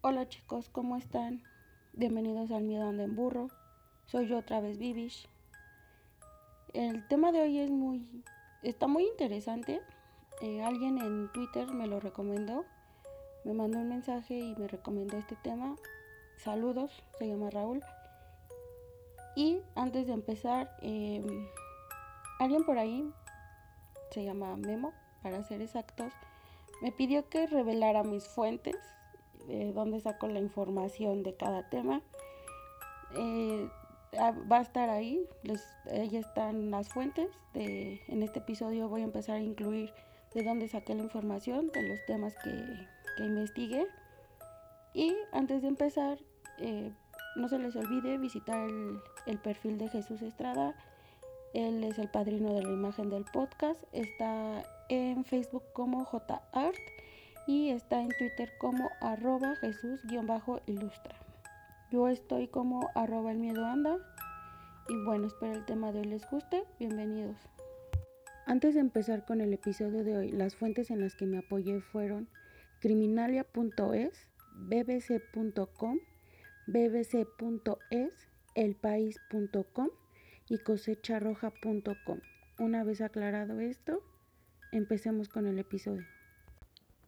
Hola chicos, ¿cómo están? Bienvenidos al Miedo Anda en Burro. Soy yo otra vez, Vivish. El tema de hoy es muy, está muy interesante. Eh, alguien en Twitter me lo recomendó, me mandó un mensaje y me recomendó este tema. Saludos, se llama Raúl. Y antes de empezar, em, alguien por ahí, se llama Memo, para ser exactos, me pidió que revelara mis fuentes, de dónde saco la información de cada tema. Eh, ah, va a estar ahí, ahí están las fuentes. En este episodio voy a empezar a incluir de dónde saqué la información, de los temas que, que investigué. Y antes de empezar, eh, no se les olvide visitar el, el perfil de Jesús Estrada. Él es el padrino de la imagen del podcast. Está en Facebook como JArt y está en Twitter como arroba Jesús-ilustra. Yo estoy como arroba el miedo anda. Y bueno, espero el tema de hoy les guste. Bienvenidos. Antes de empezar con el episodio de hoy, las fuentes en las que me apoyé fueron criminalia.es, bbc.com, bbc.es, elpaís.com y cosecharroja.com. Una vez aclarado esto, empecemos con el episodio.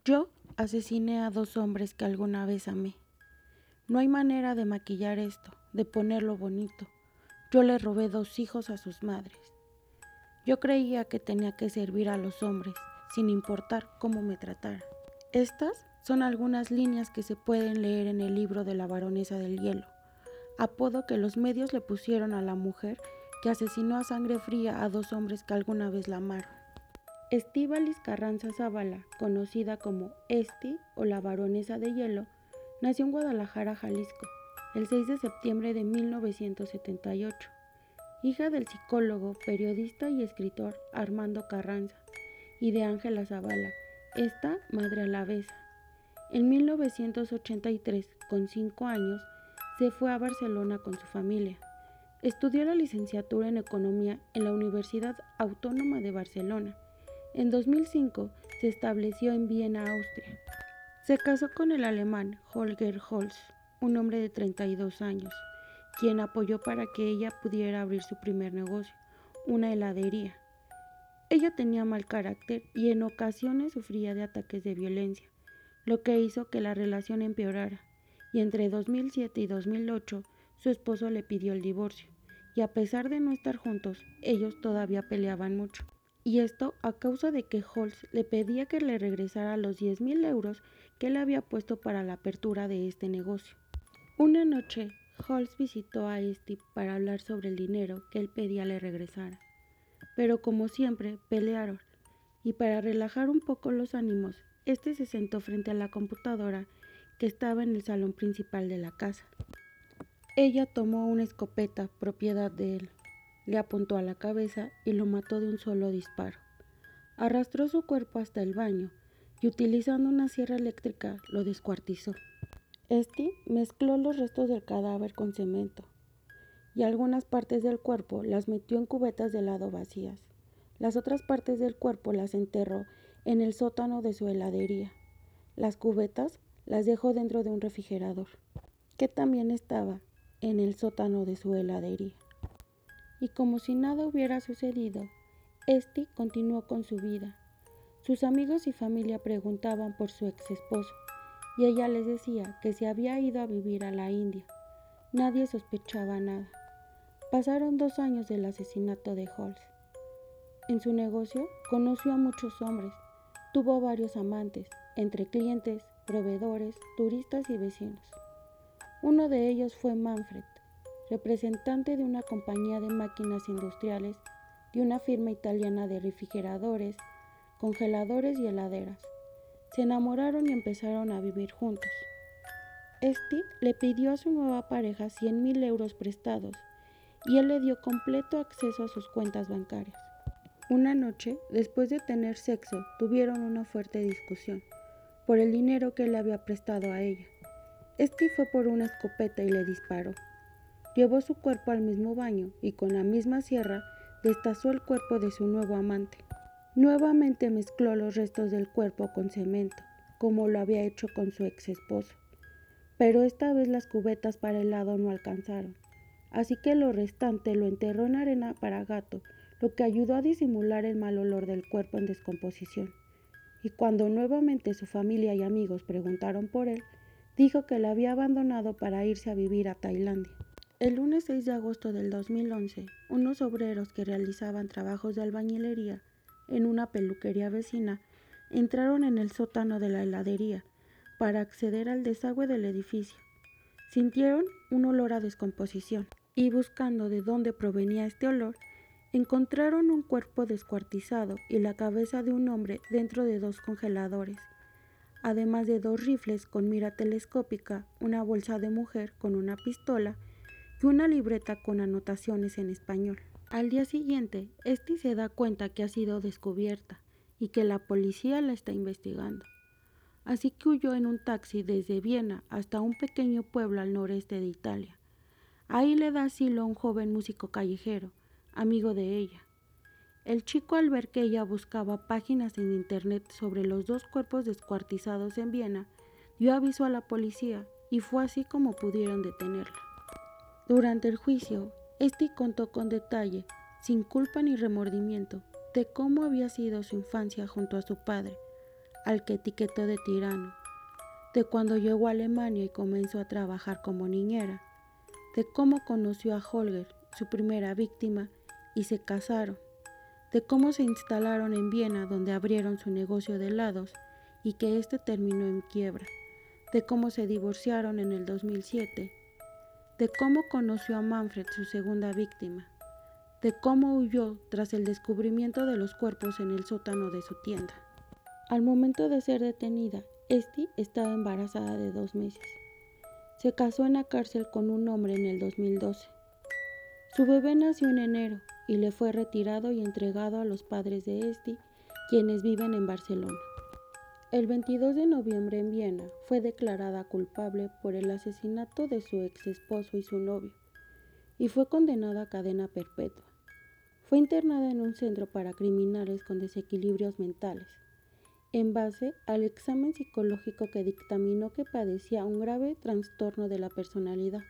Yo asesiné a dos hombres que alguna vez amé. No hay manera de maquillar esto, de ponerlo bonito. Yo le robé dos hijos a sus madres. Yo creía que tenía que servir a los hombres, sin importar cómo me tratara. Estas son algunas líneas que se pueden leer en el libro de la baronesa del hielo, apodo que los medios le pusieron a la mujer que asesinó a sangre fría a dos hombres que alguna vez la amaron. Estíbalis Carranza Zavala, conocida como Esti o la Baronesa de Hielo, nació en Guadalajara, Jalisco, el 6 de septiembre de 1978, hija del psicólogo, periodista y escritor Armando Carranza y de Ángela Zavala, esta madre alavesa. En 1983, con cinco años, se fue a Barcelona con su familia. Estudió la licenciatura en Economía en la Universidad Autónoma de Barcelona en 2005 se estableció en Viena, Austria. Se casó con el alemán Holger Holz, un hombre de 32 años, quien apoyó para que ella pudiera abrir su primer negocio, una heladería. Ella tenía mal carácter y en ocasiones sufría de ataques de violencia, lo que hizo que la relación empeorara, y entre 2007 y 2008 su esposo le pidió el divorcio, y a pesar de no estar juntos, ellos todavía peleaban mucho y esto a causa de que Holz le pedía que le regresara los 10 mil euros que él había puesto para la apertura de este negocio. Una noche, Holz visitó a Esti para hablar sobre el dinero que él pedía le regresara, pero como siempre pelearon, y para relajar un poco los ánimos, este se sentó frente a la computadora que estaba en el salón principal de la casa. Ella tomó una escopeta propiedad de él le apuntó a la cabeza y lo mató de un solo disparo. Arrastró su cuerpo hasta el baño y utilizando una sierra eléctrica lo descuartizó. Este mezcló los restos del cadáver con cemento y algunas partes del cuerpo las metió en cubetas de helado vacías. Las otras partes del cuerpo las enterró en el sótano de su heladería. Las cubetas las dejó dentro de un refrigerador, que también estaba en el sótano de su heladería y como si nada hubiera sucedido, Esti continuó con su vida. Sus amigos y familia preguntaban por su ex esposo y ella les decía que se había ido a vivir a la India. Nadie sospechaba nada. Pasaron dos años del asesinato de Holmes. En su negocio conoció a muchos hombres, tuvo varios amantes, entre clientes, proveedores, turistas y vecinos. Uno de ellos fue Manfred, representante de una compañía de máquinas industriales de una firma italiana de refrigeradores, congeladores y heladeras. Se enamoraron y empezaron a vivir juntos. Este le pidió a su nueva pareja 100 mil euros prestados y él le dio completo acceso a sus cuentas bancarias. Una noche, después de tener sexo, tuvieron una fuerte discusión por el dinero que le había prestado a ella. Este fue por una escopeta y le disparó. Llevó su cuerpo al mismo baño y con la misma sierra destazó el cuerpo de su nuevo amante. Nuevamente mezcló los restos del cuerpo con cemento, como lo había hecho con su ex esposo. pero esta vez las cubetas para helado no alcanzaron, así que lo restante lo enterró en arena para gato, lo que ayudó a disimular el mal olor del cuerpo en descomposición. Y cuando nuevamente su familia y amigos preguntaron por él, dijo que la había abandonado para irse a vivir a Tailandia. El lunes 6 de agosto del 2011, unos obreros que realizaban trabajos de albañilería en una peluquería vecina entraron en el sótano de la heladería para acceder al desagüe del edificio. Sintieron un olor a descomposición y buscando de dónde provenía este olor, encontraron un cuerpo descuartizado y la cabeza de un hombre dentro de dos congeladores, además de dos rifles con mira telescópica, una bolsa de mujer con una pistola y una libreta con anotaciones en español. Al día siguiente, Esti se da cuenta que ha sido descubierta y que la policía la está investigando. Así que huyó en un taxi desde Viena hasta un pequeño pueblo al noreste de Italia. Ahí le da asilo a un joven músico callejero, amigo de ella. El chico al ver que ella buscaba páginas en internet sobre los dos cuerpos descuartizados en Viena, dio aviso a la policía y fue así como pudieron detenerla. Durante el juicio, este contó con detalle, sin culpa ni remordimiento, de cómo había sido su infancia junto a su padre, al que etiquetó de tirano, de cuando llegó a Alemania y comenzó a trabajar como niñera, de cómo conoció a Holger, su primera víctima, y se casaron, de cómo se instalaron en Viena donde abrieron su negocio de helados y que este terminó en quiebra, de cómo se divorciaron en el 2007 de cómo conoció a Manfred, su segunda víctima, de cómo huyó tras el descubrimiento de los cuerpos en el sótano de su tienda. Al momento de ser detenida, Esti estaba embarazada de dos meses. Se casó en la cárcel con un hombre en el 2012. Su bebé nació en enero y le fue retirado y entregado a los padres de Esti, quienes viven en Barcelona. El 22 de noviembre en Viena fue declarada culpable por el asesinato de su ex esposo y su novio y fue condenada a cadena perpetua. Fue internada en un centro para criminales con desequilibrios mentales, en base al examen psicológico que dictaminó que padecía un grave trastorno de la personalidad.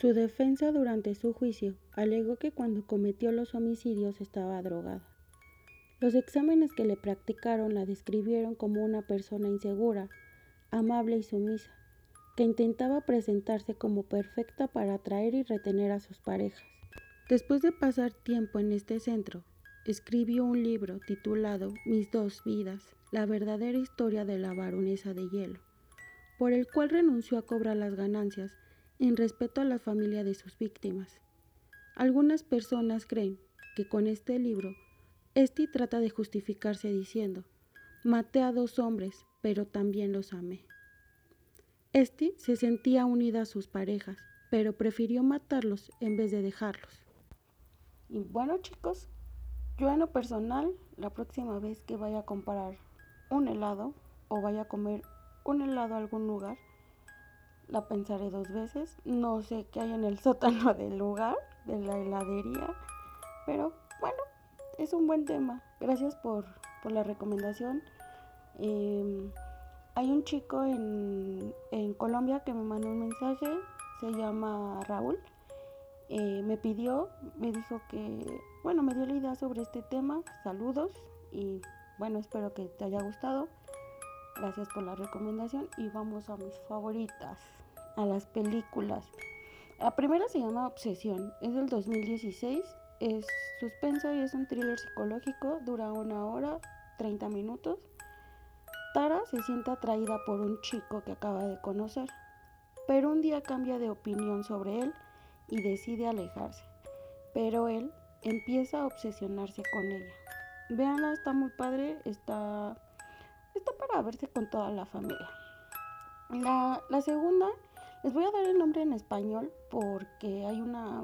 Su defensa durante su juicio alegó que cuando cometió los homicidios estaba drogada. Los exámenes que le practicaron la describieron como una persona insegura, amable y sumisa, que intentaba presentarse como perfecta para atraer y retener a sus parejas. Después de pasar tiempo en este centro, escribió un libro titulado Mis dos vidas, la verdadera historia de la baronesa de hielo, por el cual renunció a cobrar las ganancias en respeto a la familia de sus víctimas. Algunas personas creen que con este libro Esti trata de justificarse diciendo, maté a dos hombres, pero también los amé. Esti se sentía unida a sus parejas, pero prefirió matarlos en vez de dejarlos. Y bueno chicos, yo en lo personal, la próxima vez que vaya a comprar un helado o vaya a comer un helado a algún lugar, la pensaré dos veces. No sé qué hay en el sótano del lugar, de la heladería, pero bueno, es un buen tema. Gracias por, la recomendación. Em, hay un chico en, Colombia que me mandó un mensaje, se llama Raúl. Eh, me pidió, me dijo que, bueno, me dio la idea sobre este tema. Saludos y bueno, espero que te haya gustado. Gracias por la recomendación y vamos a mis favoritas, a las películas. La primera se llama Obsesión, es del 2016 es suspenso y es un thriller psicológico, dura una hora, 30 minutos. Tara se siente atraída por un chico que acaba de conocer, pero un día cambia de opinión sobre él y decide alejarse. Pero él empieza a obsesionarse con ella. Veanla, está muy padre, está, está para verse con toda la familia. La, la segunda, les voy a dar el nombre en español porque hay una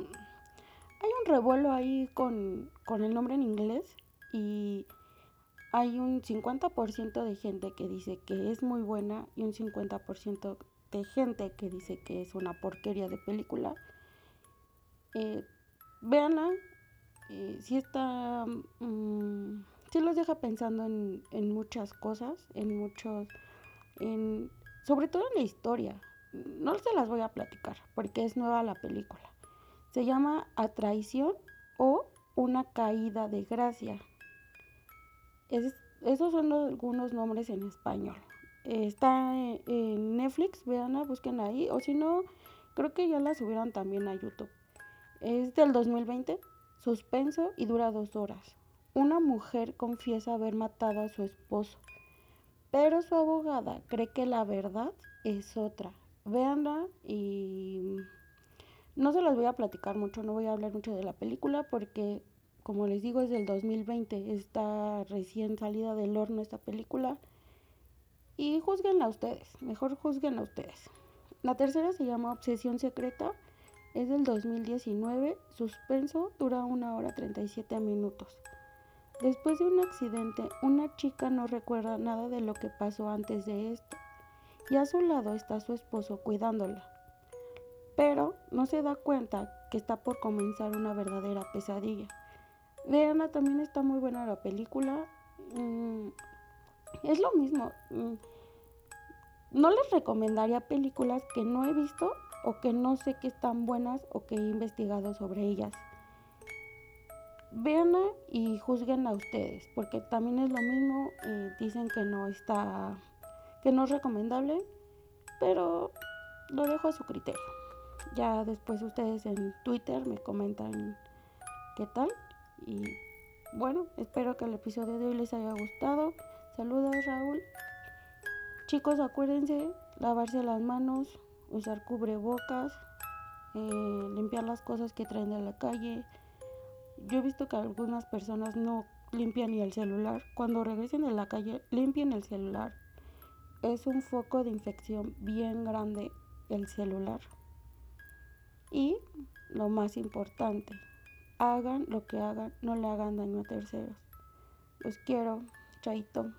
revuelo ahí con, el nombre en inglés y hay un 50% de gente que dice que es muy buena y un 50% de gente que dice que es una porquería de película. Eh, eh, si está, mm, si los deja pensando en, en, muchas cosas, en muchos, en, sobre todo en la historia, no se las voy a platicar porque es nueva la película. Se llama A Traición o Una Caída de Gracia. esos son algunos nombres en español. está en, Netflix, veanla, busquen ahí. O si no, creo que ya la subieron también a YouTube. Es del 2020, suspenso y dura dos horas. Una mujer confiesa haber matado a su esposo, pero su abogada cree que la verdad es otra. Véanla y no se las voy a platicar mucho, no voy a hablar mucho de la película porque, como les digo, es del 2020, está recién salida del horno esta película. Y juzguenla ustedes, mejor juzguenla ustedes. La tercera se llama Obsesión Secreta, es del 2019, suspenso, dura una hora 37 minutos. Después de un accidente, una chica no recuerda nada de lo que pasó antes de esto y a su lado está su esposo cuidándola. Pero no se da cuenta que está por comenzar una verdadera pesadilla. Veanla, también está muy buena la película. Mm, es lo mismo. Mm, no les recomendaría películas que no he visto o que no sé que están buenas o que he investigado sobre ellas. Veanla y juzguenla ustedes, porque también es lo mismo. Dicen que no está que no es recomendable, pero lo dejo a su criterio. Ya después ustedes en Twitter me comentan qué tal. Y bueno, espero que el episodio de hoy les haya gustado. Saludos Raúl. Chicos, acuérdense lavarse las manos, usar cubrebocas, eh, limpiar las cosas que traen de la calle. Yo he visto que algunas personas no limpian ni el celular. Cuando regresen de la calle, limpien el celular es un foco de infección bien grande el celular. Y lo más importante, hagan lo que hagan, no le hagan daño a terceros. Los quiero, chaito.